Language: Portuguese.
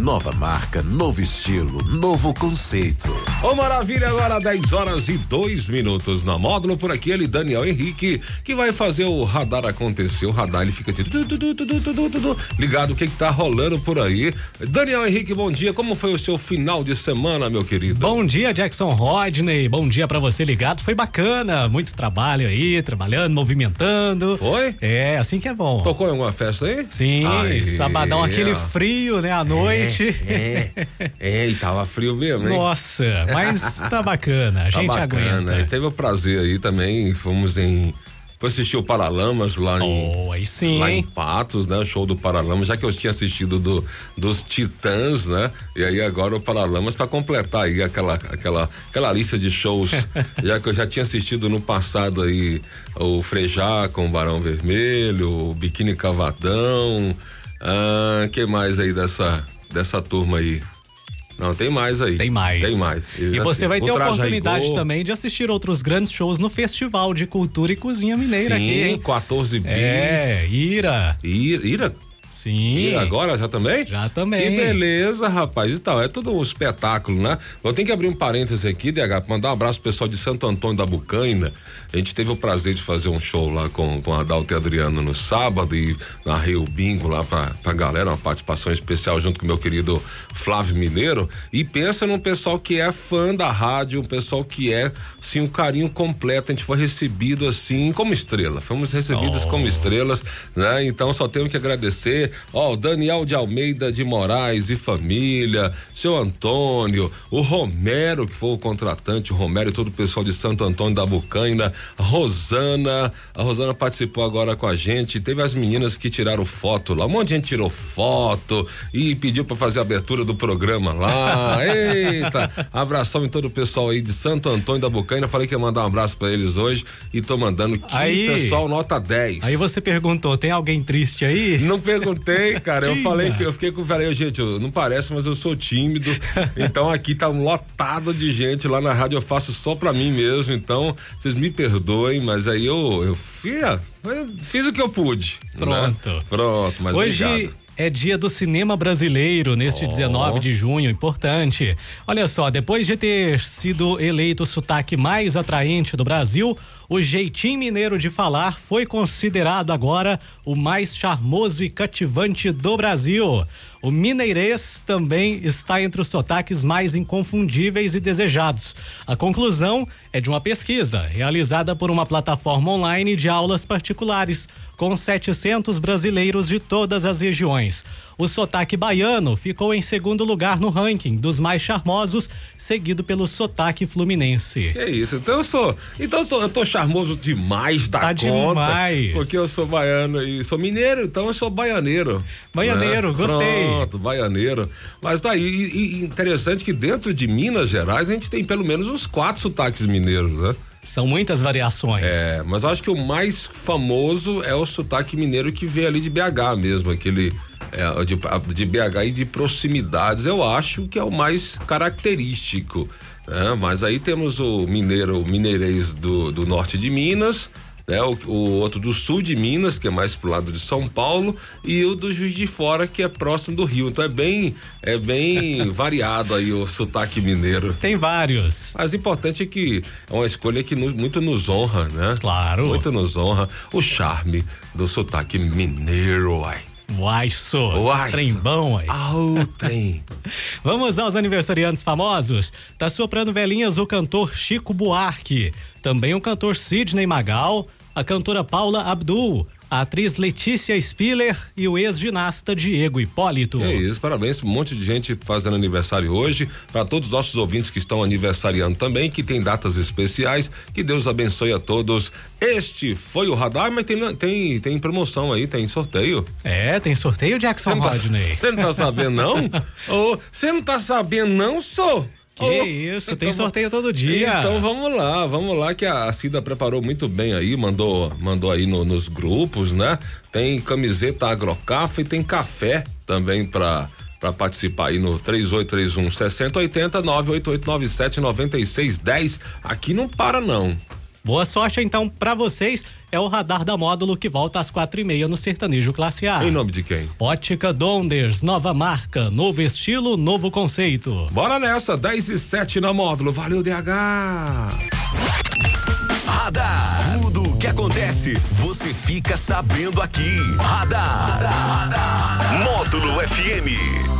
Nova marca, novo estilo, novo conceito. Ô maravilha, agora 10 horas e 2 minutos na módulo por aqui, ele Daniel Henrique, que vai fazer o radar acontecer. O radar ele fica tudo, tudo, tudo, tudo, tudo, ligado o que que tá rolando por aí. Daniel Henrique, bom dia. Como foi o seu final de semana, meu querido? Bom dia, Jackson Rodney. Bom dia para você ligado. Foi bacana, muito trabalho aí, trabalhando, movimentando. Foi? É, assim que é bom. Tocou em alguma festa aí? Sim, Aí, sabadão, aquele frio, né, à noite. É, é, e tava frio mesmo, hein? Nossa, mas tá bacana, a Tá gente bacana. E aguenta. teve o prazer aí também, fomos em. Foi assistir o Paralamas lá em. Oh, aí sim, Lá em? Patos, né? O show do Paralamas, já que eu tinha assistido do, dos Titãs, né? E aí agora o Paralamas para completar aí aquela, aquela, aquela lista de shows, já que eu já tinha assistido no passado aí o Frejá com o Barão Vermelho, o Biquíni Cavadão, ah, que mais aí dessa, dessa turma aí? Não, tem mais aí. Tem mais. Tem mais. E você sei. vai ter Traja oportunidade também de assistir outros grandes shows no Festival de Cultura e Cozinha Mineira Sim, aqui, hein? 14 bis. É, Ira. Ira, Ira, Sim. Ira agora já também? Já também. Que beleza, rapaz. Então, é tudo um espetáculo, né? Eu tenho que abrir um parêntese aqui, DH, mandar um abraço pro pessoal de Santo Antônio da Bucaina. A gente teve o prazer de fazer um show lá com, com a Adalto e Adriano no sábado e narrei o bingo lá pra, pra galera, uma participação especial junto com o meu querido Flávio Mineiro. E pensa num pessoal que é fã da rádio, um pessoal que é, assim, um carinho completo. A gente foi recebido, assim, como estrela. Fomos recebidos como estrelas, né? Então, só tenho que agradecer. Ó, o Daniel de Almeida de Moraes e família, seu Antônio, o Romero, que foi o contratante, o Romero e todo o pessoal de Santo Antônio da Bucaina, Rosana, a Rosana participou agora com a gente, teve as meninas que tiraram foto lá, um monte de gente tirou foto e pediu para fazer a abertura do programa lá. Eita, abração em todo o pessoal aí de Santo Antônio da Bucaina, falei que ia mandar um abraço para eles hoje e tô mandando que Aí- pessoal nota 10. Aí você perguntou, tem alguém triste aí? Não perguntei, cara. Eu falei que eu fiquei com falei, gente, eu- não parece, mas eu sou tímido. então aqui tá um lotado de gente lá na rádio, eu faço só pra mim mesmo. Então, vocês me perdoem, mas aí eu eu fiz, eu fiz o que eu pude. né? Pronto. Pronto, mas Hoje obrigado. é dia do cinema brasileiro, neste 19 de junho, importante. Olha só, depois de ter sido eleito o sotaque mais atraente do Brasil, o jeitinho mineiro de falar foi considerado agora o mais charmoso e cativante do Brasil. O mineirês também está entre os sotaques mais inconfundíveis e desejados. A conclusão é de uma pesquisa realizada por uma plataforma online de aulas particulares com 700 brasileiros de todas as regiões. O sotaque baiano ficou em segundo lugar no ranking dos mais charmosos, seguido pelo sotaque fluminense. Que isso, então eu sou. Então eu, sou, eu tô charmoso demais da Tá conta. demais. Porque eu sou baiano e sou mineiro, então eu sou baianeiro. Baianeiro, né? gostei. Pronto, baianeiro. Mas tá aí, e, e interessante que dentro de Minas Gerais a gente tem pelo menos uns quatro sotaques mineiros, né? São muitas variações. É, mas eu acho que o mais famoso é o sotaque mineiro que vem ali de BH mesmo, aquele é, de, de BH e de proximidades, eu acho que é o mais característico. né? Mas aí temos o mineiro, o mineirês do, do norte de Minas, né? O, o outro do sul de Minas, que é mais pro lado de São Paulo, e o do Juiz de Fora, que é próximo do Rio. Então é bem, é bem variado aí o sotaque mineiro. Tem vários. Mas o importante é que é uma escolha que nos- muito nos honra, né? Claro. Muito nos honra o charme do sotaque mineiro, uai. Uai. Uai, Trem bom aí. Ao trem. Vamos aos aniversariantes famosos. Tá soprando velhinhas o cantor Chico Buarque, também o cantor Sidney Magal, a cantora Paula Abdul, a atriz Letícia Spiller e o ex-ginasta Diego Hipólito. É isso, parabéns, um monte de gente fazendo aniversário hoje, para todos os nossos ouvintes que estão aniversariando também, que tem datas especiais, que Deus abençoe a todos. Este foi o radar, mas tem, tem, tem promoção aí, tem sorteio. É, tem sorteio Jackson tá- Rodney. Você não tá sabendo, não? Você não tá sabendo, não, sou? Que isso, tem sorteio todo dia. Então vamos lá, vamos lá que a Cida preparou muito bem aí, mandou, mandou aí no- nos grupos, né? Tem camiseta agrocafa e tem café também para para participar aí no 3831 6080 98897 9610. Aqui não para não. Boa sorte então para vocês. É o radar da módulo que volta às quatro e meia no Sertanejo Classe A. Em nome de quem? Ótica Donders, nova marca, novo estilo, novo conceito. Bora nessa, 10 e 7 na módulo. Valeu, DH. Radar. Tudo o que acontece, você fica sabendo aqui. Radar. Radar. Módulo FM.